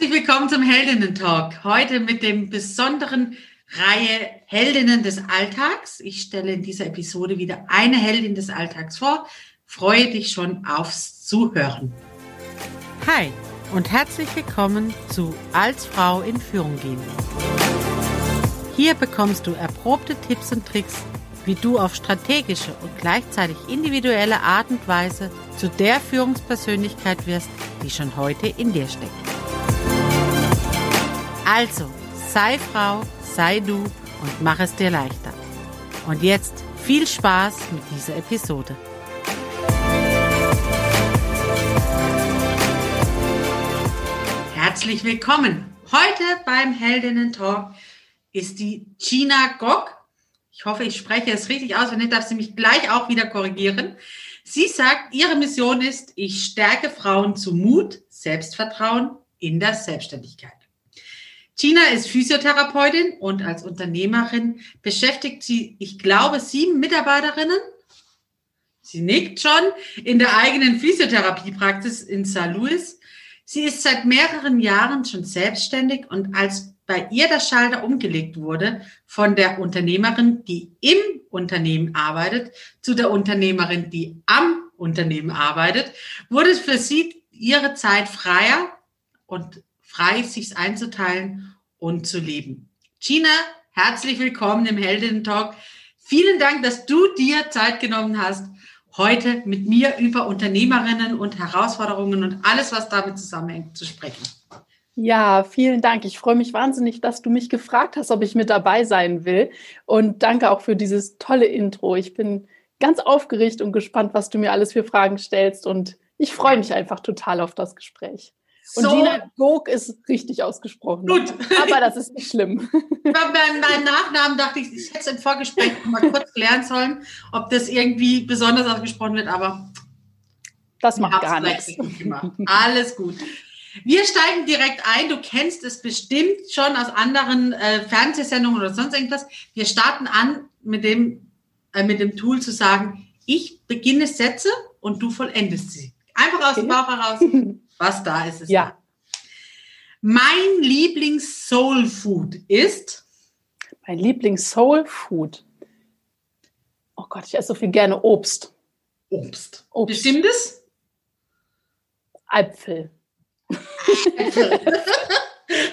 Herzlich willkommen zum Heldinnen-Talk. Heute mit dem besonderen Reihe Heldinnen des Alltags. Ich stelle in dieser Episode wieder eine Heldin des Alltags vor. Freue dich schon aufs Zuhören. Hi und herzlich willkommen zu Als Frau in Führung gehen. Hier bekommst du erprobte Tipps und Tricks, wie du auf strategische und gleichzeitig individuelle Art und Weise zu der Führungspersönlichkeit wirst, die schon heute in dir steckt. Also, sei Frau, sei du und mach es dir leichter. Und jetzt viel Spaß mit dieser Episode. Herzlich willkommen. Heute beim Heldinnen Talk ist die Gina Gock. Ich hoffe, ich spreche es richtig aus. Wenn nicht, darf sie mich gleich auch wieder korrigieren. Sie sagt, ihre Mission ist, ich stärke Frauen zu Mut, Selbstvertrauen in der Selbstständigkeit. Tina ist Physiotherapeutin und als Unternehmerin beschäftigt sie, ich glaube, sieben Mitarbeiterinnen. Sie nickt schon in der eigenen Physiotherapiepraxis in St. Louis. Sie ist seit mehreren Jahren schon selbstständig und als bei ihr der Schalter umgelegt wurde von der Unternehmerin, die im Unternehmen arbeitet, zu der Unternehmerin, die am Unternehmen arbeitet, wurde für sie ihre Zeit freier und frei, sich einzuteilen und zu leben. Gina, herzlich willkommen im Heldinnen-Talk. Vielen Dank, dass du dir Zeit genommen hast, heute mit mir über Unternehmerinnen und Herausforderungen und alles, was damit zusammenhängt, zu sprechen. Ja, vielen Dank. Ich freue mich wahnsinnig, dass du mich gefragt hast, ob ich mit dabei sein will. Und danke auch für dieses tolle Intro. Ich bin ganz aufgeregt und gespannt, was du mir alles für Fragen stellst. Und ich freue mich einfach total auf das Gespräch. Und so. Gina Gog ist richtig ausgesprochen. Gut. Aber das ist nicht schlimm. Bei meinem Nachnamen dachte ich, ich hätte es im Vorgespräch mal kurz klären sollen, ob das irgendwie besonders ausgesprochen wird, aber das macht gar nichts. Alles gut. Wir steigen direkt ein. Du kennst es bestimmt schon aus anderen äh, Fernsehsendungen oder sonst irgendwas. Wir starten an mit dem, äh, mit dem Tool zu sagen, ich beginne Sätze und du vollendest sie. Einfach aus dem Bauch heraus. Was da ist, ist ja. Da. Mein Lieblings-Soul-Food ist? Mein Lieblings-Soul-Food? Oh Gott, ich esse so viel gerne Obst. Obst. Obst. Bestimmt es? Äpfel.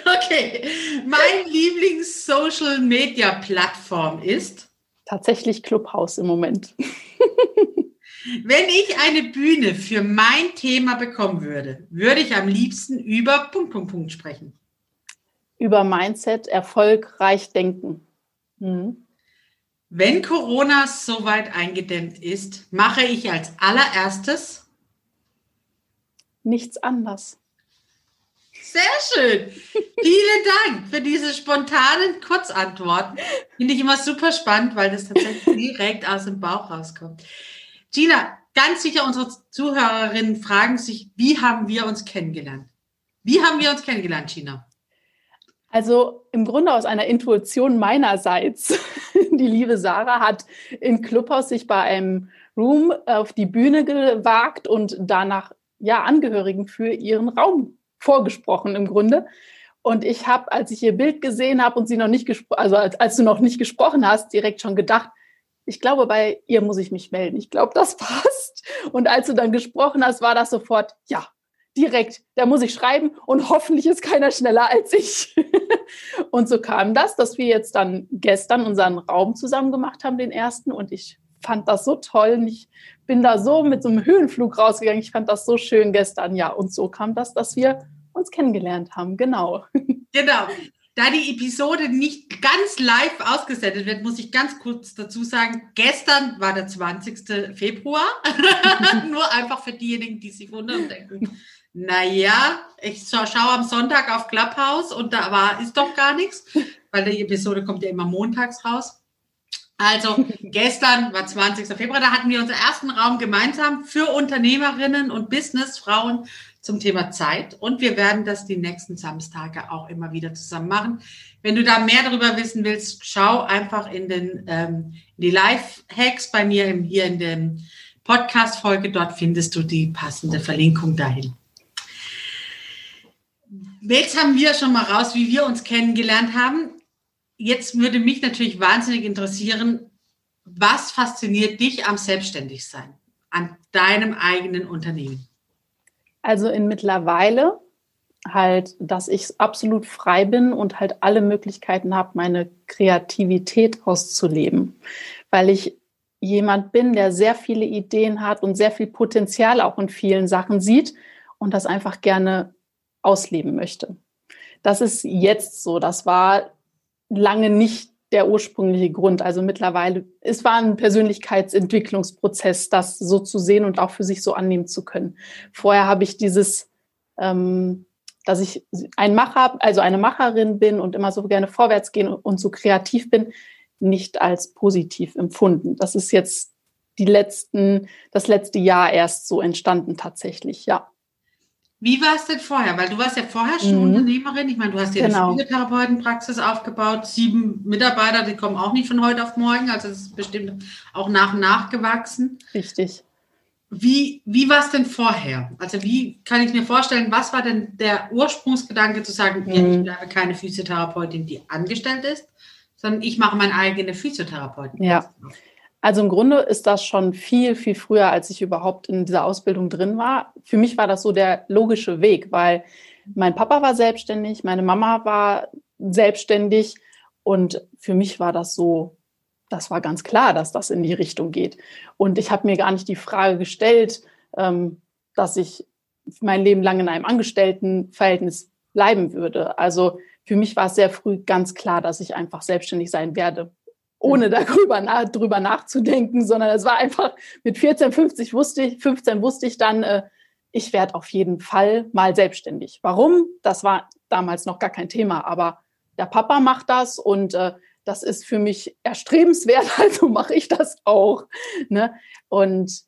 okay. Mein Lieblings-Social-Media-Plattform ist? Tatsächlich Clubhouse im Moment. Wenn ich eine Bühne für mein Thema bekommen würde, würde ich am liebsten über Punkt, Punkt, Punkt sprechen. Über Mindset, erfolgreich denken. Mhm. Wenn Corona soweit eingedämmt ist, mache ich als allererstes nichts anders. Sehr schön. Vielen Dank für diese spontanen Kurzantworten. Finde ich immer super spannend, weil das tatsächlich direkt aus dem Bauch rauskommt. Gina, ganz sicher unsere Zuhörerinnen fragen sich, wie haben wir uns kennengelernt? Wie haben wir uns kennengelernt, Gina? Also im Grunde aus einer Intuition meinerseits. Die liebe Sarah hat in Clubhaus sich bei einem Room auf die Bühne gewagt und danach ja Angehörigen für ihren Raum vorgesprochen im Grunde. Und ich habe, als ich ihr Bild gesehen habe und sie noch nicht gesprochen, also als, als, du noch nicht gesprochen hast, direkt schon gedacht, ich glaube, bei ihr muss ich mich melden. Ich glaube, das passt. Und als du dann gesprochen hast, war das sofort, ja, direkt, da muss ich schreiben und hoffentlich ist keiner schneller als ich. und so kam das, dass wir jetzt dann gestern unseren Raum zusammen gemacht haben, den ersten. Und ich fand das so toll. Und ich bin da so mit so einem Höhenflug rausgegangen. Ich fand das so schön gestern. Ja, und so kam das, dass wir uns kennengelernt haben. Genau. Genau. Da die Episode nicht ganz live ausgesendet wird, muss ich ganz kurz dazu sagen, gestern war der 20. Februar. Nur einfach für diejenigen, die sich wundern und denken, naja, ich schaue am Sonntag auf Clubhouse und da war, ist doch gar nichts, weil die Episode kommt ja immer montags raus. Also gestern war 20. Februar, da hatten wir unseren ersten Raum gemeinsam für Unternehmerinnen und Businessfrauen zum Thema Zeit. Und wir werden das die nächsten Samstage auch immer wieder zusammen machen. Wenn du da mehr darüber wissen willst, schau einfach in, den, ähm, in die Live-Hacks bei mir im, hier in der Podcast-Folge. Dort findest du die passende Verlinkung dahin. Jetzt haben wir schon mal raus, wie wir uns kennengelernt haben. Jetzt würde mich natürlich wahnsinnig interessieren, was fasziniert dich am Selbstständigsein, an deinem eigenen Unternehmen? Also in mittlerweile halt, dass ich absolut frei bin und halt alle Möglichkeiten habe, meine Kreativität auszuleben, weil ich jemand bin, der sehr viele Ideen hat und sehr viel Potenzial auch in vielen Sachen sieht und das einfach gerne ausleben möchte. Das ist jetzt so. Das war lange nicht der ursprüngliche Grund. Also mittlerweile, es war ein Persönlichkeitsentwicklungsprozess, das so zu sehen und auch für sich so annehmen zu können. Vorher habe ich dieses, ähm, dass ich ein Macher, also eine Macherin bin und immer so gerne vorwärts gehen und so kreativ bin, nicht als positiv empfunden. Das ist jetzt die letzten, das letzte Jahr erst so entstanden tatsächlich, ja. Wie war es denn vorher? Weil du warst ja vorher schon mhm. Unternehmerin. Ich meine, du hast ja genau. eine Physiotherapeutenpraxis aufgebaut, sieben Mitarbeiter, die kommen auch nicht von heute auf morgen. Also es ist bestimmt auch nach und nach gewachsen. Richtig. Wie, wie war es denn vorher? Also wie kann ich mir vorstellen, was war denn der Ursprungsgedanke zu sagen, mhm. ich bleibe keine Physiotherapeutin, die angestellt ist, sondern ich mache meine eigene Physiotherapeutin. Ja. Also im Grunde ist das schon viel, viel früher, als ich überhaupt in dieser Ausbildung drin war. Für mich war das so der logische Weg, weil mein Papa war selbstständig, meine Mama war selbstständig und für mich war das so, das war ganz klar, dass das in die Richtung geht. Und ich habe mir gar nicht die Frage gestellt, ähm, dass ich mein Leben lang in einem Angestelltenverhältnis bleiben würde. Also für mich war es sehr früh ganz klar, dass ich einfach selbstständig sein werde ohne darüber nach, drüber nachzudenken, sondern es war einfach mit 14, 50 wusste ich, 15 wusste ich dann, äh, ich werde auf jeden Fall mal selbstständig. Warum? Das war damals noch gar kein Thema, aber der Papa macht das und äh, das ist für mich erstrebenswert, also mache ich das auch. Ne? Und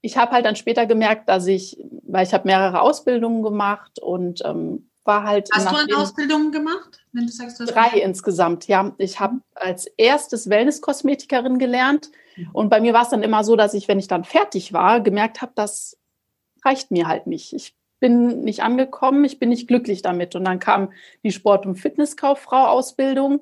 ich habe halt dann später gemerkt, dass ich, weil ich habe mehrere Ausbildungen gemacht und ähm, war halt. Hast du eine Ausbildung gemacht? Wenn du sagst, du drei insgesamt, ja. Ich habe als erstes Wellness-Kosmetikerin gelernt. Mhm. Und bei mir war es dann immer so, dass ich, wenn ich dann fertig war, gemerkt habe, das reicht mir halt nicht. Ich bin nicht angekommen, ich bin nicht glücklich damit. Und dann kam die Sport- und Fitnesskauffrau-Ausbildung.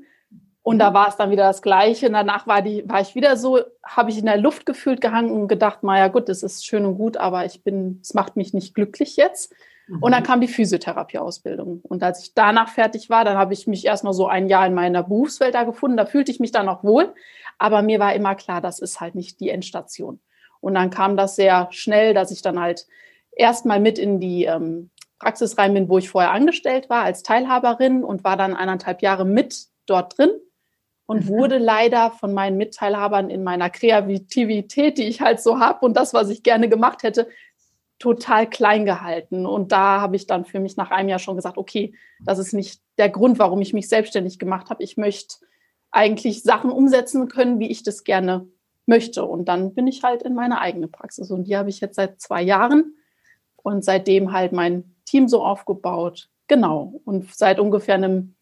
Und da mhm. war es dann wieder das Gleiche. Und danach war, die, war ich wieder so, habe ich in der Luft gefühlt gehangen und gedacht, naja gut, das ist schön und gut, aber ich bin, es macht mich nicht glücklich jetzt. Und dann mhm. kam die Physiotherapieausbildung. Und als ich danach fertig war, dann habe ich mich erstmal so ein Jahr in meiner Berufswelt da gefunden. Da fühlte ich mich dann auch wohl. Aber mir war immer klar, das ist halt nicht die Endstation. Und dann kam das sehr schnell, dass ich dann halt erstmal mit in die ähm, Praxis rein bin, wo ich vorher angestellt war als Teilhaberin und war dann eineinhalb Jahre mit dort drin und mhm. wurde leider von meinen Mitteilhabern in meiner Kreativität, die ich halt so habe und das, was ich gerne gemacht hätte, total klein gehalten. Und da habe ich dann für mich nach einem Jahr schon gesagt, okay, das ist nicht der Grund, warum ich mich selbstständig gemacht habe. Ich möchte eigentlich Sachen umsetzen können, wie ich das gerne möchte. Und dann bin ich halt in meine eigene Praxis. Und die habe ich jetzt seit zwei Jahren und seitdem halt mein Team so aufgebaut. Genau. Und seit ungefähr einem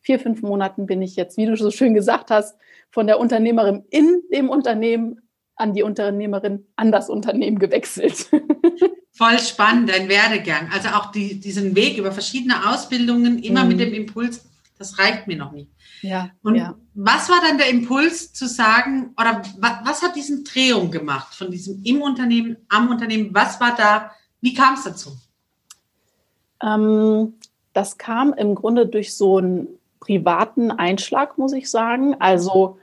vier, fünf Monaten bin ich jetzt, wie du so schön gesagt hast, von der Unternehmerin in dem Unternehmen an die Unternehmerin an das Unternehmen gewechselt. Voll spannend, dein Werdegang. Also auch die, diesen Weg über verschiedene Ausbildungen, immer mhm. mit dem Impuls, das reicht mir noch nicht. Ja, und ja. was war dann der Impuls zu sagen, oder was, was hat diesen Drehung gemacht von diesem im Unternehmen, am Unternehmen? Was war da, wie kam es dazu? Ähm, das kam im Grunde durch so einen privaten Einschlag, muss ich sagen. Also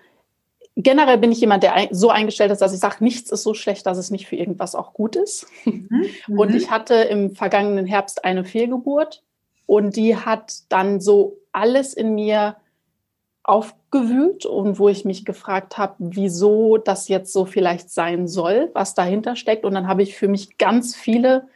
generell bin ich jemand, der so eingestellt ist, dass ich sage, nichts ist so schlecht, dass es nicht für irgendwas auch gut ist. Mhm. Und mhm. ich hatte im vergangenen Herbst eine Fehlgeburt und die hat dann so alles in mir aufgewühlt und wo ich mich gefragt habe, wieso das jetzt so vielleicht sein soll, was dahinter steckt. Und dann habe ich für mich ganz viele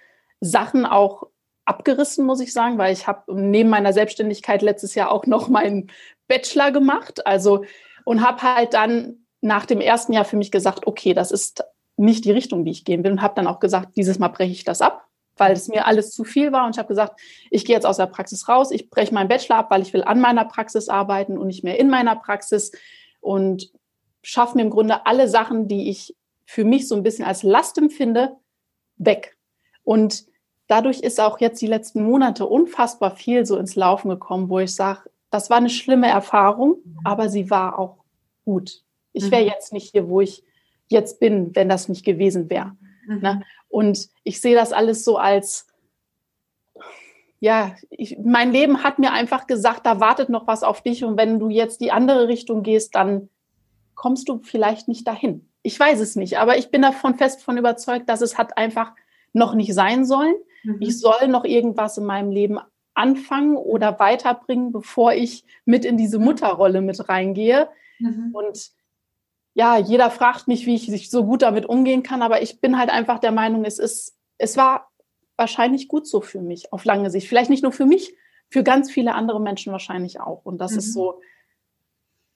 Sachen auch abgerissen, muss ich sagen, weil ich habe neben meiner Selbstständigkeit letztes Jahr auch noch meinen Bachelor gemacht. Also und habe halt dann nach dem ersten Jahr für mich gesagt, okay, das ist nicht die Richtung, die ich gehen will. Und habe dann auch gesagt, dieses Mal breche ich das ab, weil es mir alles zu viel war. Und ich habe gesagt, ich gehe jetzt aus der Praxis raus, ich breche meinen Bachelor ab, weil ich will an meiner Praxis arbeiten und nicht mehr in meiner Praxis. Und schaffe mir im Grunde alle Sachen, die ich für mich so ein bisschen als Last empfinde, weg. Und dadurch ist auch jetzt die letzten Monate unfassbar viel so ins Laufen gekommen, wo ich sage, das war eine schlimme Erfahrung, mhm. aber sie war auch gut. Ich wäre mhm. jetzt nicht hier, wo ich jetzt bin, wenn das nicht gewesen wäre. Mhm. Ne? Und ich sehe das alles so als, ja, ich, mein Leben hat mir einfach gesagt, da wartet noch was auf dich und wenn du jetzt die andere Richtung gehst, dann kommst du vielleicht nicht dahin. Ich weiß es nicht, aber ich bin davon fest von überzeugt, dass es hat einfach noch nicht sein sollen. Mhm. Ich soll noch irgendwas in meinem Leben anfangen oder weiterbringen, bevor ich mit in diese Mutterrolle mit reingehe. Mhm. Und ja, jeder fragt mich, wie ich so gut damit umgehen kann, aber ich bin halt einfach der Meinung, es ist, es war wahrscheinlich gut so für mich auf lange Sicht. Vielleicht nicht nur für mich, für ganz viele andere Menschen wahrscheinlich auch. Und das mhm. ist so,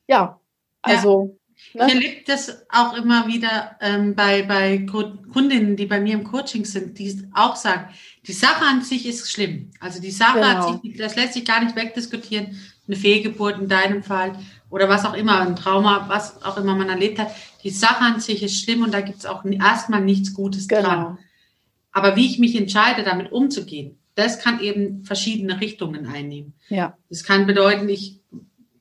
ja, also. Ne? Ich erlebe das auch immer wieder ähm, bei, bei Kundinnen, die bei mir im Coaching sind, die auch sagen, die Sache an sich ist schlimm. Also die Sache genau. an sich, das lässt sich gar nicht wegdiskutieren. Eine Fehlgeburt in deinem Fall oder was auch immer, ein Trauma, was auch immer man erlebt hat. Die Sache an sich ist schlimm und da gibt es auch erstmal nichts Gutes genau. dran. Aber wie ich mich entscheide, damit umzugehen, das kann eben verschiedene Richtungen einnehmen. Ja. Das kann bedeuten, ich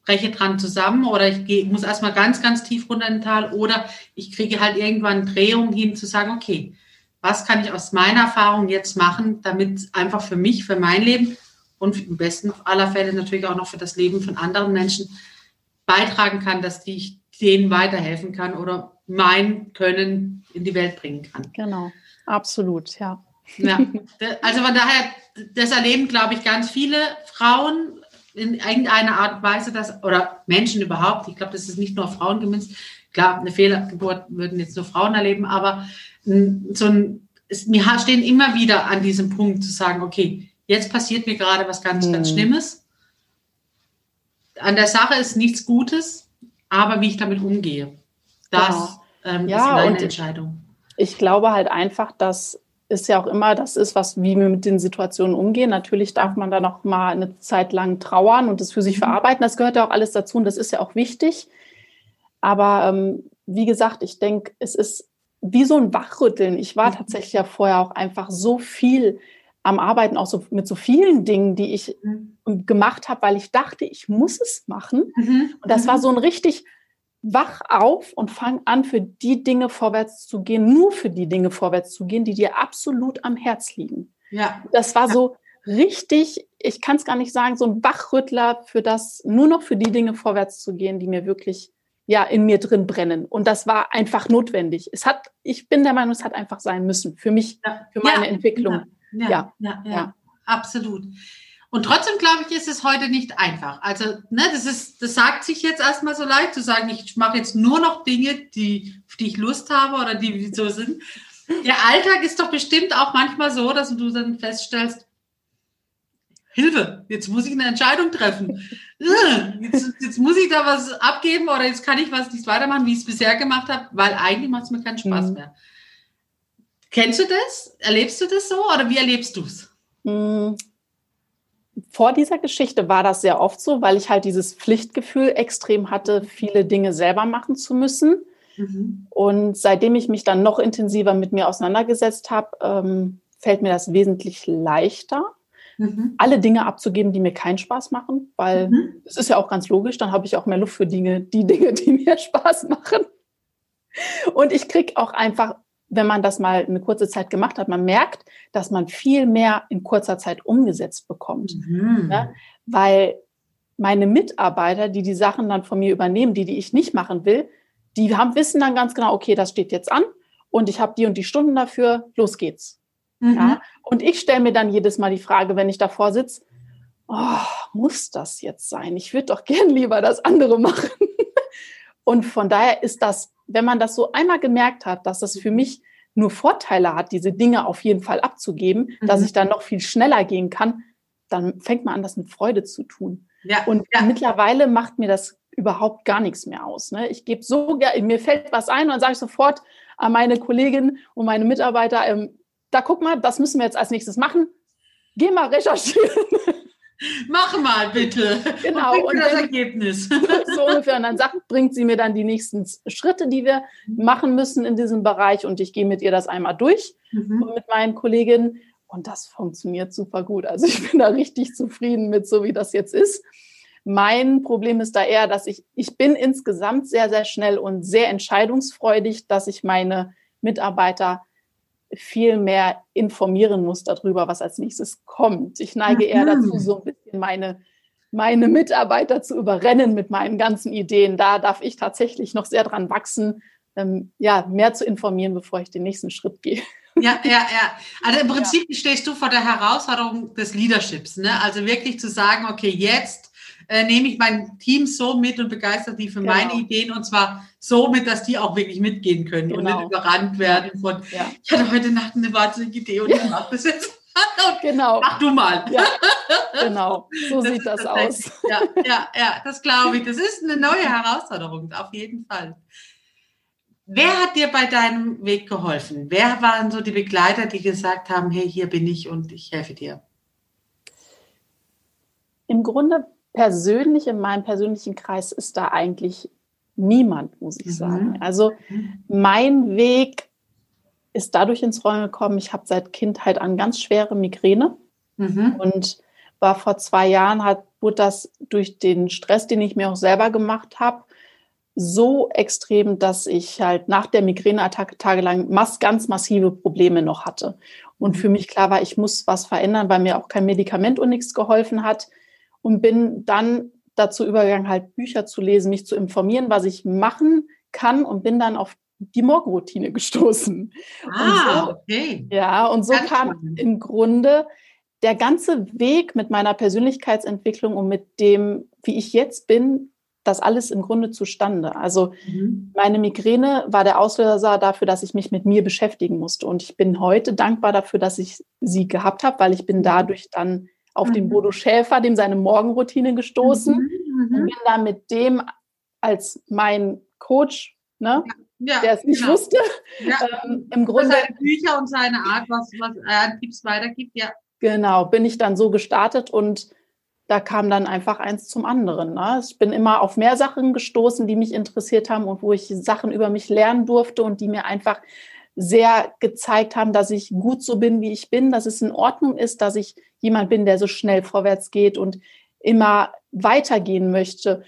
breche dran zusammen oder ich gehe, muss erstmal ganz, ganz tief runter in den Tal oder ich kriege halt irgendwann Drehung hin zu sagen, okay, was kann ich aus meiner Erfahrung jetzt machen, damit einfach für mich, für mein Leben und im besten aller Fälle natürlich auch noch für das Leben von anderen Menschen beitragen kann, dass ich denen weiterhelfen kann oder mein Können in die Welt bringen kann. Genau, absolut, ja. ja. Also von daher, das erleben, glaube ich, ganz viele Frauen in irgendeiner Art und Weise, dass, oder Menschen überhaupt, ich glaube, das ist nicht nur Frauen gemünzt, klar, eine Fehlergeburt würden jetzt nur Frauen erleben, aber so ein, es, wir stehen immer wieder an diesem Punkt zu sagen, okay, jetzt passiert mir gerade was ganz, hm. ganz Schlimmes an der Sache ist nichts Gutes, aber wie ich damit umgehe, das genau. ähm, ja, ist meine Entscheidung. Ich glaube halt einfach, dass ist ja auch immer, das ist was, wie wir mit den Situationen umgehen. Natürlich darf man da noch mal eine Zeit lang trauern und das für sich mhm. verarbeiten. Das gehört ja auch alles dazu und das ist ja auch wichtig. Aber ähm, wie gesagt, ich denke, es ist wie so ein Wachrütteln. Ich war mhm. tatsächlich ja vorher auch einfach so viel am Arbeiten auch so mit so vielen Dingen, die ich mhm. gemacht habe, weil ich dachte, ich muss es machen. Mhm. Und das war so ein richtig wach auf und fang an, für die Dinge vorwärts zu gehen, nur für die Dinge vorwärts zu gehen, die dir absolut am Herz liegen. Ja. Das war ja. so richtig, ich kann es gar nicht sagen, so ein Wachrüttler für das, nur noch für die Dinge vorwärts zu gehen, die mir wirklich ja in mir drin brennen. Und das war einfach notwendig. Es hat, ich bin der Meinung, es hat einfach sein müssen für mich, ja. für meine. Entwicklung. Ja, ja, ja, absolut. Und trotzdem glaube ich, ist es heute nicht einfach. Also, ne, das ist, das sagt sich jetzt erstmal so leicht zu sagen, ich mache jetzt nur noch Dinge, die, auf die ich Lust habe oder die so sind. Der Alltag ist doch bestimmt auch manchmal so, dass du dann feststellst, Hilfe, jetzt muss ich eine Entscheidung treffen. Jetzt, jetzt muss ich da was abgeben oder jetzt kann ich was nicht weitermachen, wie ich es bisher gemacht habe, weil eigentlich macht es mir keinen Spaß mhm. mehr. Kennst du das? Erlebst du das so oder wie erlebst du es? Hm. Vor dieser Geschichte war das sehr oft so, weil ich halt dieses Pflichtgefühl extrem hatte, viele Dinge selber machen zu müssen. Mhm. Und seitdem ich mich dann noch intensiver mit mir auseinandergesetzt habe, ähm, fällt mir das wesentlich leichter, mhm. alle Dinge abzugeben, die mir keinen Spaß machen, weil mhm. es ist ja auch ganz logisch, dann habe ich auch mehr Luft für Dinge, die Dinge, die mir Spaß machen. Und ich kriege auch einfach wenn man das mal eine kurze Zeit gemacht hat, man merkt, dass man viel mehr in kurzer Zeit umgesetzt bekommt. Mhm. Ja? Weil meine Mitarbeiter, die die Sachen dann von mir übernehmen, die, die ich nicht machen will, die haben, wissen dann ganz genau, okay, das steht jetzt an und ich habe die und die Stunden dafür, los geht's. Mhm. Ja? Und ich stelle mir dann jedes Mal die Frage, wenn ich davor sitze, oh, muss das jetzt sein? Ich würde doch gern lieber das andere machen. Und von daher ist das wenn man das so einmal gemerkt hat, dass das für mich nur Vorteile hat, diese Dinge auf jeden Fall abzugeben, mhm. dass ich dann noch viel schneller gehen kann, dann fängt man an, das mit Freude zu tun. Ja, und ja. mittlerweile macht mir das überhaupt gar nichts mehr aus. Ne? Ich gebe so gerne, mir fällt was ein und dann sage ich sofort an meine Kollegin und meine Mitarbeiter, ähm, da guck mal, das müssen wir jetzt als nächstes machen. Geh mal recherchieren. Mach mal bitte. Genau. Und, und das Ergebnis. So ungefähr. Und dann sagt, bringt sie mir dann die nächsten Schritte, die wir machen müssen in diesem Bereich. Und ich gehe mit ihr das einmal durch mhm. mit meinen Kolleginnen. Und das funktioniert super gut. Also ich bin da richtig zufrieden mit, so wie das jetzt ist. Mein Problem ist da eher, dass ich, ich bin insgesamt sehr, sehr schnell und sehr entscheidungsfreudig, dass ich meine Mitarbeiter viel mehr informieren muss darüber, was als nächstes kommt. Ich neige eher dazu, so ein bisschen meine, meine Mitarbeiter zu überrennen mit meinen ganzen Ideen. Da darf ich tatsächlich noch sehr dran wachsen, ähm, ja, mehr zu informieren, bevor ich den nächsten Schritt gehe. Ja, ja, ja. Also im Prinzip ja. stehst du vor der Herausforderung des Leaderships. Ne? Also wirklich zu sagen, okay, jetzt äh, nehme ich mein Team so mit und begeistere die für genau. meine Ideen und zwar so mit, dass die auch wirklich mitgehen können genau. und nicht genau. überrannt werden von, ja. ich hatte heute Nacht eine wahnsinnige Idee und ich mache das jetzt. genau. Mach du mal. Ja, genau, so das sieht das aus. Ja, ja, ja, das glaube ich. Das ist eine neue Herausforderung, auf jeden Fall. Wer hat dir bei deinem Weg geholfen? Wer waren so die Begleiter, die gesagt haben, hey, hier bin ich und ich helfe dir? Im Grunde persönlich, in meinem persönlichen Kreis ist da eigentlich niemand, muss ich mhm. sagen. Also mein Weg ist dadurch ins Rollen gekommen, ich habe seit Kindheit an ganz schwere Migräne mhm. und war vor zwei Jahren, hat, wurde das durch den Stress, den ich mir auch selber gemacht habe, so extrem, dass ich halt nach der Migräneattacke tagelang mass, ganz massive Probleme noch hatte. Und für mich klar war, ich muss was verändern, weil mir auch kein Medikament und nichts geholfen hat. Und bin dann dazu übergegangen, halt Bücher zu lesen, mich zu informieren, was ich machen kann und bin dann auf die Morgenroutine gestoßen. Ah, so, okay. Ja, und so Ganz kam spannend. im Grunde der ganze Weg mit meiner Persönlichkeitsentwicklung und mit dem, wie ich jetzt bin, das alles im Grunde zustande. Also mhm. meine Migräne war der Auslöser dafür, dass ich mich mit mir beschäftigen musste. Und ich bin heute dankbar dafür, dass ich sie gehabt habe, weil ich bin mhm. dadurch dann auf mhm. den Bodo Schäfer, dem seine Morgenroutine gestoßen mhm. und bin dann mit dem als mein Coach, ne, ja, der es nicht genau. wusste, ja. ähm, im Grunde seine Bücher und seine Art, was, was er an Tipps weitergibt, ja. Genau, bin ich dann so gestartet und da kam dann einfach eins zum anderen. Ne? Ich bin immer auf mehr Sachen gestoßen, die mich interessiert haben und wo ich Sachen über mich lernen durfte und die mir einfach sehr gezeigt haben, dass ich gut so bin, wie ich bin, dass es in Ordnung ist, dass ich jemand bin, der so schnell vorwärts geht und immer weitergehen möchte.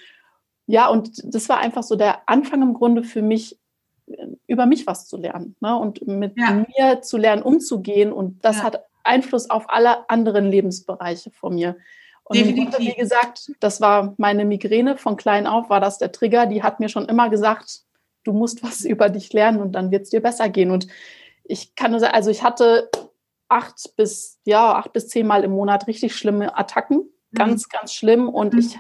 Ja, und das war einfach so der Anfang im Grunde für mich, über mich was zu lernen ne? und mit ja. mir zu lernen, umzugehen. Und das ja. hat Einfluss auf alle anderen Lebensbereiche von mir. Und Definitiv. wie gesagt, das war meine Migräne von klein auf, war das der Trigger. Die hat mir schon immer gesagt, du musst was über dich lernen und dann wird es dir besser gehen. Und ich kann nur sagen, also ich hatte acht bis, ja, acht bis zehn Mal im Monat richtig schlimme Attacken. Mhm. Ganz, ganz schlimm. Und mhm. ich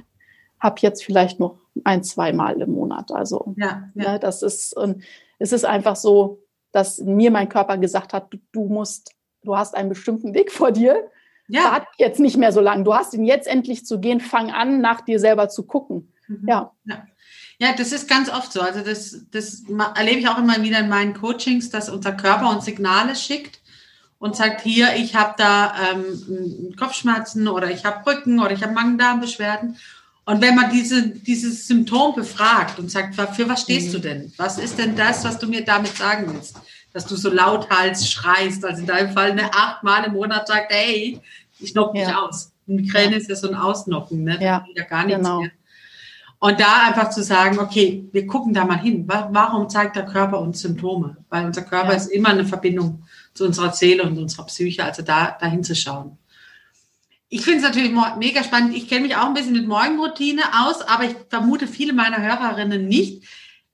habe jetzt vielleicht noch ein, zwei Mal im Monat. Also, ja, ja. Ne, das ist, und es ist einfach so, dass mir mein Körper gesagt hat, du, du musst, du hast einen bestimmten Weg vor dir ja. Wart jetzt nicht mehr so lange. Du hast ihn jetzt endlich zu gehen. Fang an, nach dir selber zu gucken. Mhm. Ja. ja. Ja, das ist ganz oft so. Also das, das erlebe ich auch immer wieder in meinen Coachings, dass unser Körper uns Signale schickt und sagt, hier, ich habe da ähm, Kopfschmerzen oder ich habe Rücken oder ich habe Magen-Darm-Beschwerden. Und wenn man diese, dieses Symptom befragt und sagt, für was stehst mhm. du denn? Was ist denn das, was du mir damit sagen willst? dass du so lauthals schreist. Also in deinem Fall eine achtmal im Monat sagt, hey, ich knock dich ja. aus. Migräne ja. ist ja so ein Ausnocken, ne? Ja, ja gar nichts genau. mehr. Und da einfach zu sagen, okay, wir gucken da mal hin. Warum zeigt der Körper uns Symptome? Weil unser Körper ja. ist immer eine Verbindung zu unserer Seele und unserer Psyche, also da dahin zu schauen. Ich finde es natürlich mega spannend. Ich kenne mich auch ein bisschen mit Morgenroutine aus, aber ich vermute viele meiner Hörerinnen nicht.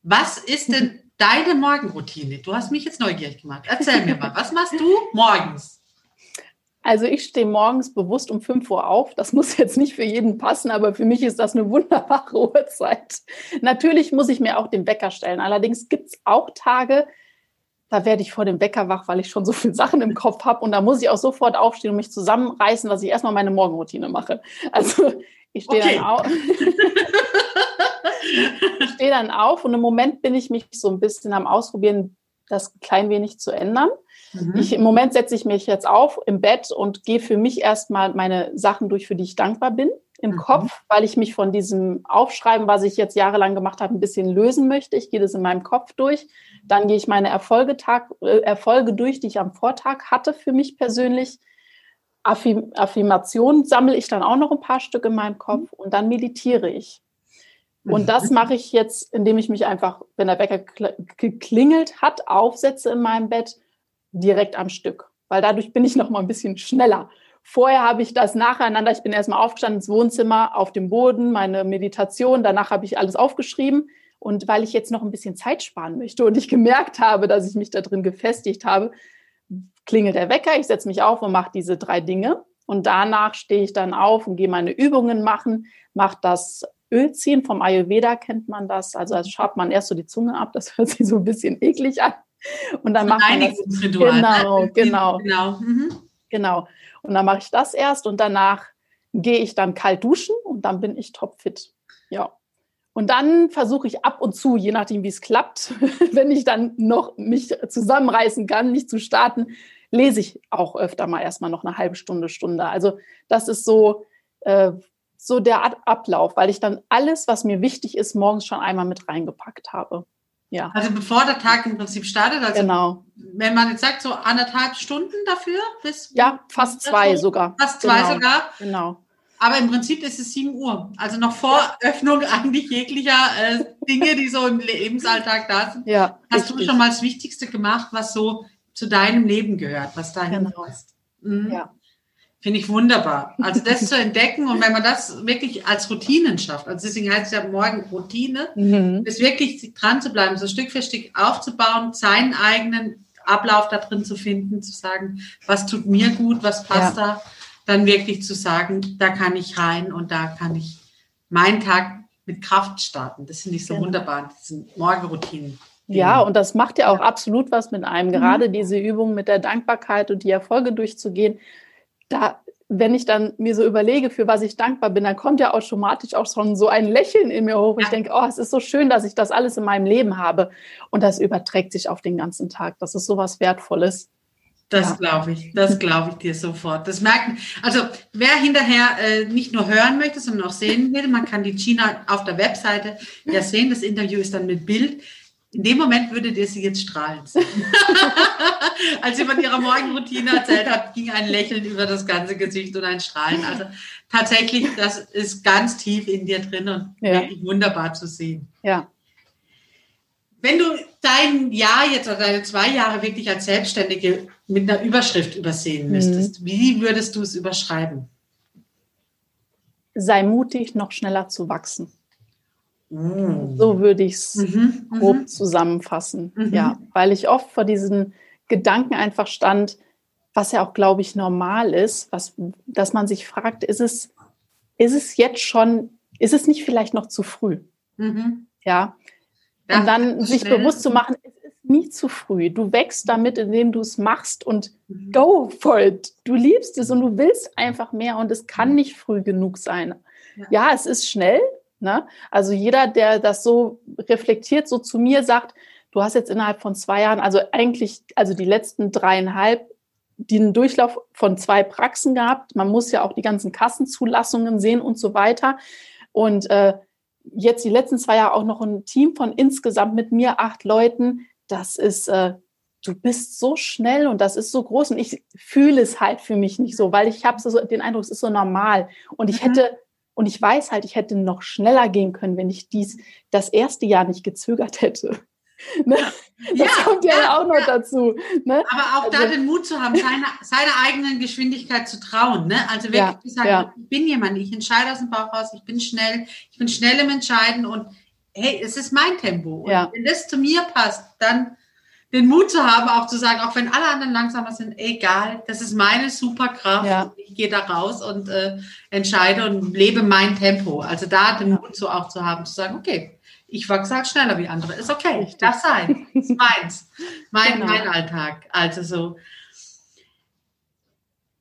Was ist denn deine Morgenroutine. Du hast mich jetzt neugierig gemacht. Erzähl mir mal, was machst du morgens? Also ich stehe morgens bewusst um 5 Uhr auf. Das muss jetzt nicht für jeden passen, aber für mich ist das eine wunderbare Uhrzeit. Natürlich muss ich mir auch den Wecker stellen. Allerdings gibt es auch Tage, da werde ich vor dem Wecker wach, weil ich schon so viele Sachen im Kopf habe. Und da muss ich auch sofort aufstehen und mich zusammenreißen, dass ich erstmal meine Morgenroutine mache. Also ich stehe okay. dann auf. ich stehe dann auf und im Moment bin ich mich so ein bisschen am Ausprobieren, das ein klein wenig zu ändern. Mhm. Ich, Im Moment setze ich mich jetzt auf im Bett und gehe für mich erstmal meine Sachen durch, für die ich dankbar bin im mhm. Kopf, weil ich mich von diesem Aufschreiben, was ich jetzt jahrelang gemacht habe, ein bisschen lösen möchte. Ich gehe das in meinem Kopf durch. Dann gehe ich meine Erfolge, Tag, äh, Erfolge durch, die ich am Vortag hatte für mich persönlich. Affirm Affirmationen sammle ich dann auch noch ein paar Stück in meinem Kopf und dann meditiere ich. Und das mache ich jetzt, indem ich mich einfach, wenn der Wecker geklingelt hat, aufsetze in meinem Bett direkt am Stück, weil dadurch bin ich noch mal ein bisschen schneller. Vorher habe ich das nacheinander, ich bin erstmal aufgestanden ins Wohnzimmer, auf dem Boden, meine Meditation, danach habe ich alles aufgeschrieben. Und weil ich jetzt noch ein bisschen Zeit sparen möchte und ich gemerkt habe, dass ich mich da drin gefestigt habe, klingelt der Wecker, ich setze mich auf und mache diese drei Dinge. Und danach stehe ich dann auf und gehe meine Übungen machen, mache das Ölziehen vom Ayurveda, kennt man das. Also, also schabt man erst so die Zunge ab, das hört sich so ein bisschen eklig an. Und dann macht man das. Genau, genau. Genau. Mhm. genau. Und dann mache ich das erst und danach gehe ich dann kalt duschen und dann bin ich topfit. Ja. Und dann versuche ich ab und zu, je nachdem, wie es klappt, wenn ich dann noch mich zusammenreißen kann, nicht zu starten, lese ich auch öfter mal erstmal noch eine halbe Stunde, Stunde. Also das ist so, äh, so der Ablauf, weil ich dann alles, was mir wichtig ist, morgens schon einmal mit reingepackt habe. Ja. Also bevor der Tag im Prinzip startet, also genau. wenn man jetzt sagt, so anderthalb Stunden dafür? Bis ja, fast zwei sogar. Fast zwei genau. sogar. Genau. Aber im Prinzip ist es 7 Uhr. Also noch vor ja. Öffnung eigentlich jeglicher äh, Dinge, die so im Lebensalltag da sind. Ja, Hast richtig. du schon mal das Wichtigste gemacht, was so zu deinem Leben gehört, was dahin genau. passt? Mhm. Ja. Finde ich wunderbar. Also das zu entdecken und wenn man das wirklich als Routinen schafft, also deswegen heißt es ja morgen Routine, mhm. ist wirklich dran zu bleiben, so Stück für Stück aufzubauen, seinen eigenen Ablauf da drin zu finden, zu sagen, was tut mir gut, was passt ja. da, dann wirklich zu sagen, da kann ich rein und da kann ich meinen Tag mit Kraft starten. Das finde ich so genau. wunderbar, diese Morgenroutinen. Ja, und das macht ja auch absolut was mit einem. Gerade mhm. diese Übung mit der Dankbarkeit und die Erfolge durchzugehen, da, wenn ich dann mir so überlege, für was ich dankbar bin, dann kommt ja automatisch auch schon so ein Lächeln in mir hoch. Ja. Ich denke, oh, es ist so schön, dass ich das alles in meinem Leben habe. Und das überträgt sich auf den ganzen Tag. Das ist so was Wertvolles. Das ja. glaube ich, das glaube ich dir sofort. Das merken, also wer hinterher äh, nicht nur hören möchte, sondern auch sehen will, man kann die China auf der Webseite ja sehen. Das Interview ist dann mit Bild. In dem Moment würde dir sie jetzt strahlen. Als sie von ihrer Morgenroutine erzählt hat, ging ein Lächeln über das ganze Gesicht und ein Strahlen. Also tatsächlich, das ist ganz tief in dir drin und ja. wirklich wunderbar zu sehen. Ja. Wenn du dein Jahr jetzt oder deine zwei Jahre wirklich als Selbstständige mit einer Überschrift übersehen mhm. müsstest, mhm. wie würdest du es überschreiben? Sei mutig, noch schneller zu wachsen. Mm. So würde ich es mhm, mhm, grob zusammenfassen. Mhm. Ja, weil ich oft vor diesen Gedanken einfach stand, was ja auch, glaube ich, normal ist, was, dass man sich fragt, ist es, ist es jetzt schon, ist es nicht vielleicht noch zu früh? Mhm. Ja. Und dann sich schnell. bewusst zu machen, es ist nie zu früh. Du wächst damit, indem du es machst und mhm. go for it. Du liebst es und du willst einfach mehr und es kann nicht früh genug sein. Ja, ja es ist schnell, Ne? Also jeder, der das so reflektiert, so zu mir sagt, du hast jetzt innerhalb von zwei Jahren, also eigentlich, also die letzten dreieinhalb, den Durchlauf von zwei Praxen gehabt. Man muss ja auch die ganzen Kassenzulassungen sehen und so weiter. Und äh, jetzt die letzten zwei Jahre auch noch ein Team von insgesamt mit mir acht Leuten. Das ist, äh, du bist so schnell und das ist so groß und ich fühle es halt für mich nicht so, weil ich habe so den Eindruck, es ist so normal. Und ich mhm. hätte und ich weiß halt, ich hätte noch schneller gehen können, wenn ich dies das erste Jahr nicht gezögert hätte. Ne? Das ja, kommt ja, ja auch noch ja. dazu. Ne? Aber auch also, da den Mut zu haben, seine, seiner eigenen Geschwindigkeit zu trauen. Ne? Also wirklich zu sagen, ich bin jemand, ich entscheide aus dem Bauch raus, ich bin schnell, ich bin schnell im Entscheiden und hey, es ist mein Tempo. Und wenn das zu mir passt, dann den Mut zu haben, auch zu sagen, auch wenn alle anderen langsamer sind, egal, das ist meine Superkraft. Ja. Ich gehe da raus und äh, entscheide und lebe mein Tempo. Also da den Mut so auch zu haben, zu sagen, okay, ich wachse halt schneller wie andere. Ist okay, Richtig. darf sein. Ist meins. Mein, genau. mein Alltag. Also so.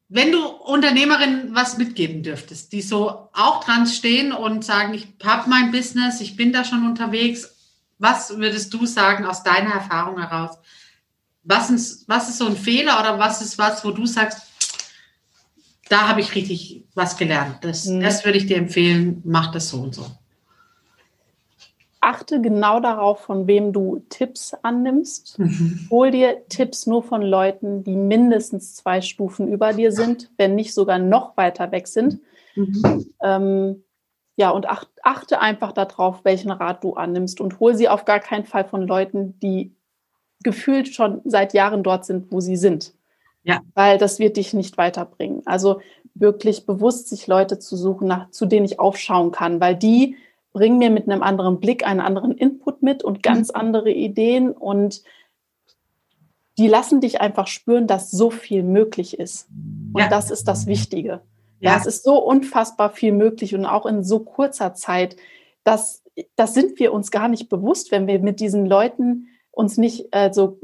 Wenn du Unternehmerinnen was mitgeben dürftest, die so auch dran stehen und sagen, ich habe mein Business, ich bin da schon unterwegs, was würdest du sagen aus deiner Erfahrung heraus? Was ist, was ist so ein Fehler oder was ist was, wo du sagst, da habe ich richtig was gelernt. Das, mhm. das würde ich dir empfehlen, mach das so und so. achte genau darauf, von wem du Tipps annimmst. Mhm. Hol dir Tipps nur von Leuten, die mindestens zwei Stufen über dir sind, wenn nicht sogar noch weiter weg sind. Mhm. Ähm, ja, und achte einfach darauf, welchen Rat du annimmst und hol sie auf gar keinen Fall von Leuten, die gefühlt schon seit Jahren dort sind, wo sie sind. Ja. Weil das wird dich nicht weiterbringen. Also wirklich bewusst sich Leute zu suchen, nach, zu denen ich aufschauen kann, weil die bringen mir mit einem anderen Blick einen anderen Input mit und ganz mhm. andere Ideen und die lassen dich einfach spüren, dass so viel möglich ist. Und ja. das ist das Wichtige. Ja. ja, es ist so unfassbar viel möglich und auch in so kurzer Zeit, dass das sind wir uns gar nicht bewusst, wenn wir mit diesen Leuten uns nicht äh, so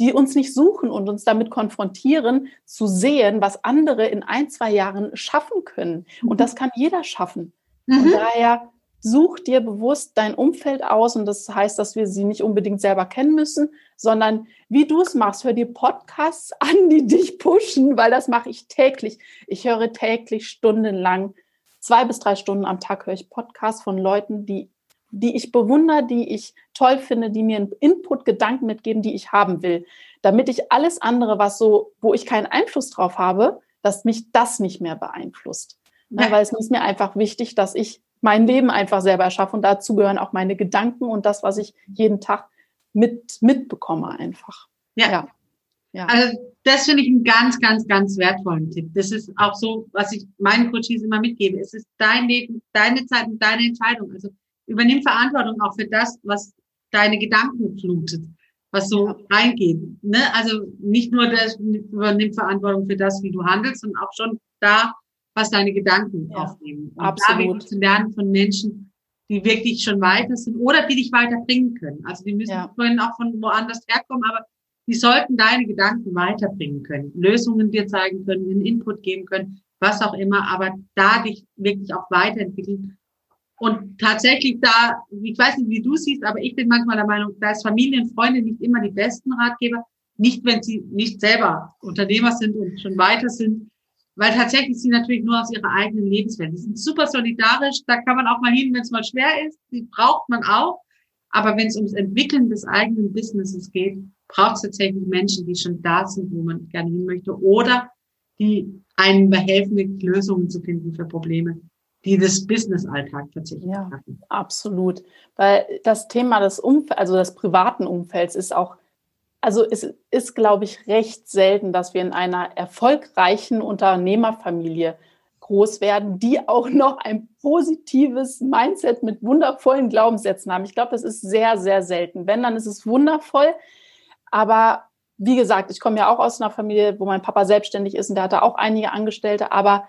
die uns nicht suchen und uns damit konfrontieren, zu sehen, was andere in ein, zwei Jahren schaffen können. Und mhm. das kann jeder schaffen. Mhm. Und daher such dir bewusst dein Umfeld aus und das heißt, dass wir sie nicht unbedingt selber kennen müssen, sondern wie du es machst, hör dir Podcasts an, die dich pushen, weil das mache ich täglich. Ich höre täglich stundenlang, zwei bis drei Stunden am Tag höre ich Podcasts von Leuten, die, die ich bewundere, die ich toll finde, die mir einen Input, Gedanken mitgeben, die ich haben will, damit ich alles andere, was so, wo ich keinen Einfluss drauf habe, dass mich das nicht mehr beeinflusst. Ja. Weil es ist mir einfach wichtig, dass ich mein Leben einfach selber erschaffe. Und dazu gehören auch meine Gedanken und das, was ich jeden Tag mit, mitbekomme einfach. Ja. ja. ja. Also das finde ich einen ganz, ganz, ganz wertvollen Tipp. Das ist auch so, was ich meinen Coaches immer mitgebe. Es ist dein Leben, deine Zeit und deine Entscheidung. Also übernimm Verantwortung auch für das, was deine Gedanken flutet, was so ja. reingeht. Ne? Also nicht nur das, übernimm Verantwortung für das, wie du handelst, sondern auch schon da, was deine Gedanken ja, aufnehmen. Und absolut. Da zu lernen von Menschen, die wirklich schon weiter sind oder die dich weiterbringen können. Also die müssen ja. können auch von woanders herkommen, aber die sollten deine Gedanken weiterbringen können, Lösungen dir zeigen können, einen Input geben können, was auch immer, aber da dich wirklich auch weiterentwickeln. Und tatsächlich da, ich weiß nicht, wie du siehst, aber ich bin manchmal der Meinung, da ist Familie und Freunde nicht immer die besten Ratgeber, nicht wenn sie nicht selber Unternehmer sind und schon weiter sind, weil tatsächlich sie natürlich nur aus ihrer eigenen Lebenswelt. Die sind super solidarisch, da kann man auch mal hin, wenn es mal schwer ist, die braucht man auch. Aber wenn es ums Entwickeln des eigenen Businesses geht, braucht es tatsächlich Menschen, die schon da sind, wo man gerne hin möchte, oder die einen behelfen, Lösungen zu finden für Probleme, die das Business-Alltag tatsächlich ja, haben. Absolut. Weil das Thema des Umfelds, also des privaten Umfelds ist auch also es ist, glaube ich, recht selten, dass wir in einer erfolgreichen Unternehmerfamilie groß werden, die auch noch ein positives Mindset mit wundervollen Glaubenssätzen haben. Ich glaube, das ist sehr, sehr selten. Wenn, dann ist es wundervoll. Aber wie gesagt, ich komme ja auch aus einer Familie, wo mein Papa selbstständig ist und der hatte auch einige Angestellte, aber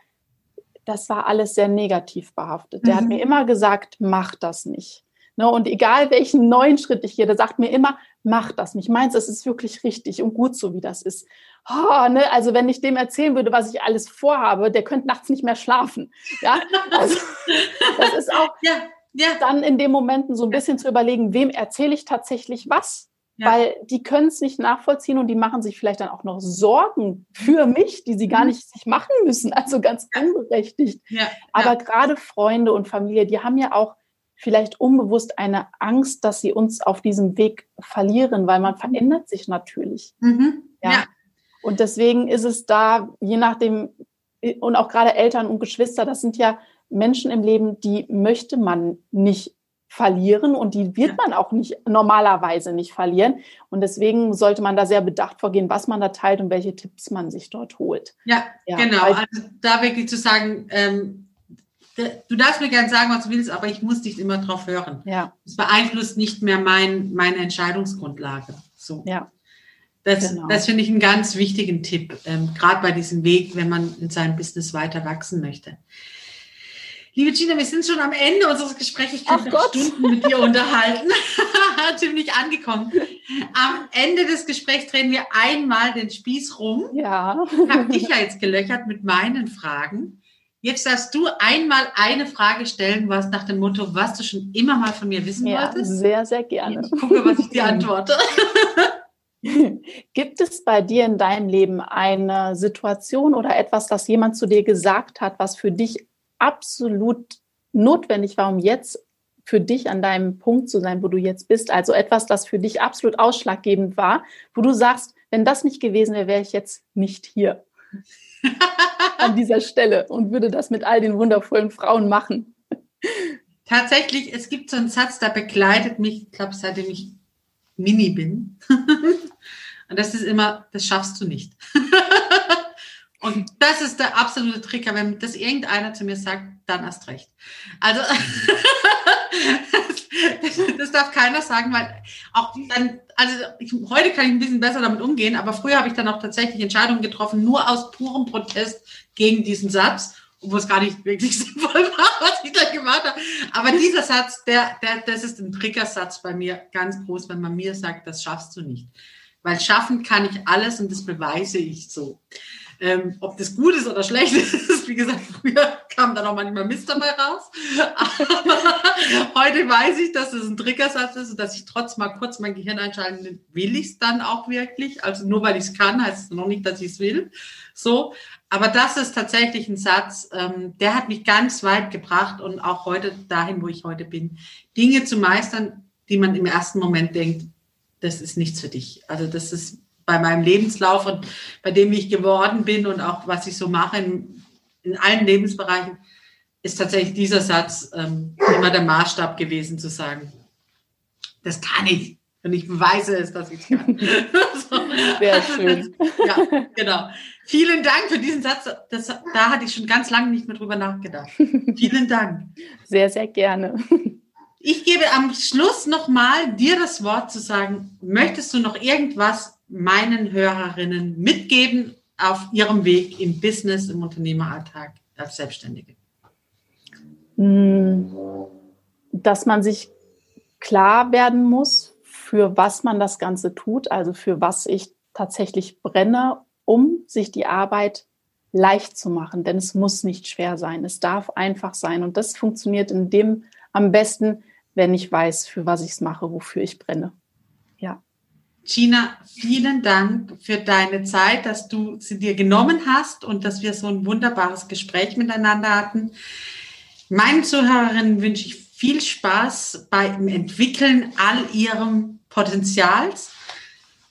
das war alles sehr negativ behaftet. Der mhm. hat mir immer gesagt, mach das nicht. Ne, und egal welchen neuen Schritt ich gehe, der sagt mir immer, mach das nicht. Meins, es ist wirklich richtig und gut so, wie das ist. Oh, ne? Also wenn ich dem erzählen würde, was ich alles vorhabe, der könnte nachts nicht mehr schlafen. Ja, also das ist auch ja, ja. dann in den Momenten so ein bisschen zu überlegen, wem erzähle ich tatsächlich was? Ja. Weil die können es nicht nachvollziehen und die machen sich vielleicht dann auch noch Sorgen für mich, die sie gar mhm. nicht sich machen müssen. Also ganz unberechtigt. Aber gerade Freunde und Familie, die haben ja auch vielleicht unbewusst eine Angst, dass sie uns auf diesem Weg verlieren, weil man verändert sich natürlich. Mhm. Ja. ja. Und deswegen ist es da, je nachdem, und auch gerade Eltern und Geschwister, das sind ja Menschen im Leben, die möchte man nicht verlieren und die wird man auch nicht normalerweise nicht verlieren. Und deswegen sollte man da sehr bedacht vorgehen, was man da teilt und welche Tipps man sich dort holt. Ja, ja genau. Also da wirklich zu sagen, ähm, du darfst mir gerne sagen, was du willst, aber ich muss dich immer drauf hören. Ja. Das beeinflusst nicht mehr mein, meine Entscheidungsgrundlage. So. Ja. Das, genau. das finde ich einen ganz wichtigen Tipp, ähm, gerade bei diesem Weg, wenn man in seinem Business weiter wachsen möchte. Liebe Gina, wir sind schon am Ende unseres Gesprächs. Ich könnte noch Stunden mit dir unterhalten. Ziemlich angekommen. Am Ende des Gesprächs drehen wir einmal den Spieß rum. Ja. Ich habe dich ja jetzt gelöchert mit meinen Fragen. Jetzt darfst du einmal eine Frage stellen, was nach dem Motto, was du schon immer mal von mir wissen ja, wolltest. Sehr, sehr gerne. Ich gucke, was ich dir antworte. Gibt es bei dir in deinem Leben eine Situation oder etwas, das jemand zu dir gesagt hat, was für dich absolut notwendig war, um jetzt für dich an deinem Punkt zu sein, wo du jetzt bist. Also etwas, das für dich absolut ausschlaggebend war, wo du sagst, wenn das nicht gewesen wäre, wäre ich jetzt nicht hier an dieser Stelle und würde das mit all den wundervollen Frauen machen. Tatsächlich, es gibt so einen Satz, der begleitet mich, ich glaube, seitdem ich Mini bin. und das ist immer, das schaffst du nicht. Und das ist der absolute Trigger, wenn das irgendeiner zu mir sagt, dann erst recht. Also das, darf keiner sagen, weil auch dann, also ich, heute kann ich ein bisschen besser damit umgehen, aber früher habe ich dann auch tatsächlich Entscheidungen getroffen, nur aus purem Protest gegen diesen Satz, obwohl es gar nicht wirklich sinnvoll war, was ich da gemacht habe. Aber dieser Satz, der, der, das ist ein Triggersatz bei mir ganz groß, wenn man mir sagt, das schaffst du nicht. Weil schaffen kann ich alles und das beweise ich so. Ähm, ob das gut ist oder schlecht ist, wie gesagt, früher kam da noch manchmal Mist dabei raus. Aber heute weiß ich, dass es ein Triggersatz ist und dass ich trotz mal kurz mein Gehirn einschalten will ich es dann auch wirklich. Also nur weil ich es kann, heißt es noch nicht, dass ich es will. So. Aber das ist tatsächlich ein Satz, ähm, der hat mich ganz weit gebracht und auch heute dahin, wo ich heute bin, Dinge zu meistern, die man im ersten Moment denkt, das ist nichts für dich. Also das ist bei meinem Lebenslauf und bei dem, wie ich geworden bin und auch was ich so mache in, in allen Lebensbereichen, ist tatsächlich dieser Satz ähm, immer der Maßstab gewesen, zu sagen, das kann ich. Und ich beweise es, dass ich es kann. so. Sehr schön. ja, genau. Vielen Dank für diesen Satz. Das, da hatte ich schon ganz lange nicht mehr drüber nachgedacht. Vielen Dank. Sehr, sehr gerne. Ich gebe am Schluss nochmal dir das Wort zu sagen, möchtest du noch irgendwas meinen Hörerinnen mitgeben auf ihrem Weg im Business, im Unternehmeralltag als Selbstständige? Hm, dass man sich klar werden muss, für was man das Ganze tut, also für was ich tatsächlich brenne, um sich die Arbeit leicht zu machen. Denn es muss nicht schwer sein, es darf einfach sein. Und das funktioniert in dem am besten, wenn ich weiß, für was ich es mache, wofür ich brenne. Gina, vielen Dank für deine Zeit, dass du sie dir genommen hast und dass wir so ein wunderbares Gespräch miteinander hatten. Meinen Zuhörerinnen wünsche ich viel Spaß beim Entwickeln all ihrem Potenzials.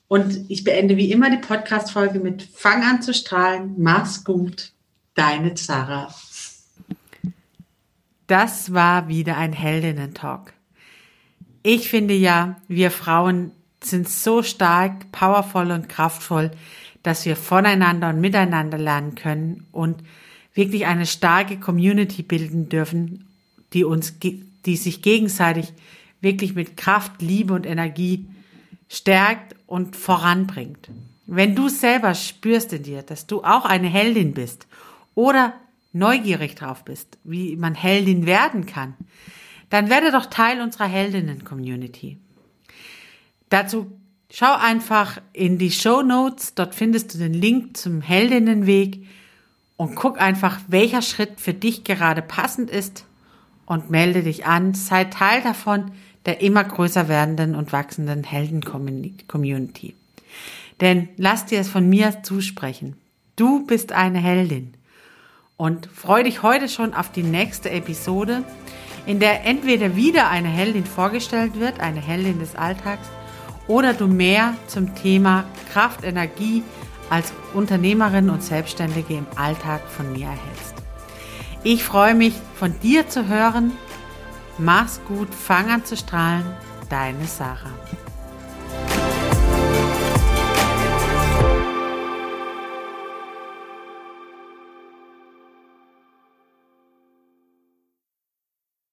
Und ich beende wie immer die Podcast-Folge mit Fang an zu strahlen. Mach's gut. Deine Zara. Das war wieder ein Heldinnen-Talk. Ich finde ja, wir Frauen sind so stark, powervoll und kraftvoll, dass wir voneinander und miteinander lernen können und wirklich eine starke Community bilden dürfen, die uns, die sich gegenseitig wirklich mit Kraft, Liebe und Energie stärkt und voranbringt. Wenn du selber spürst in dir, dass du auch eine Heldin bist oder neugierig drauf bist, wie man Heldin werden kann, dann werde doch Teil unserer Heldinnen-Community. Dazu schau einfach in die Show Notes, dort findest du den Link zum Heldinnenweg und guck einfach, welcher Schritt für dich gerade passend ist und melde dich an, sei Teil davon der immer größer werdenden und wachsenden Helden-Community. Denn lass dir es von mir zusprechen. Du bist eine Heldin. Und freu dich heute schon auf die nächste Episode, in der entweder wieder eine Heldin vorgestellt wird, eine Heldin des Alltags, oder du mehr zum Thema Kraft, Energie als Unternehmerin und Selbstständige im Alltag von mir erhältst. Ich freue mich, von dir zu hören. Mach's gut, fang an zu strahlen. Deine Sarah.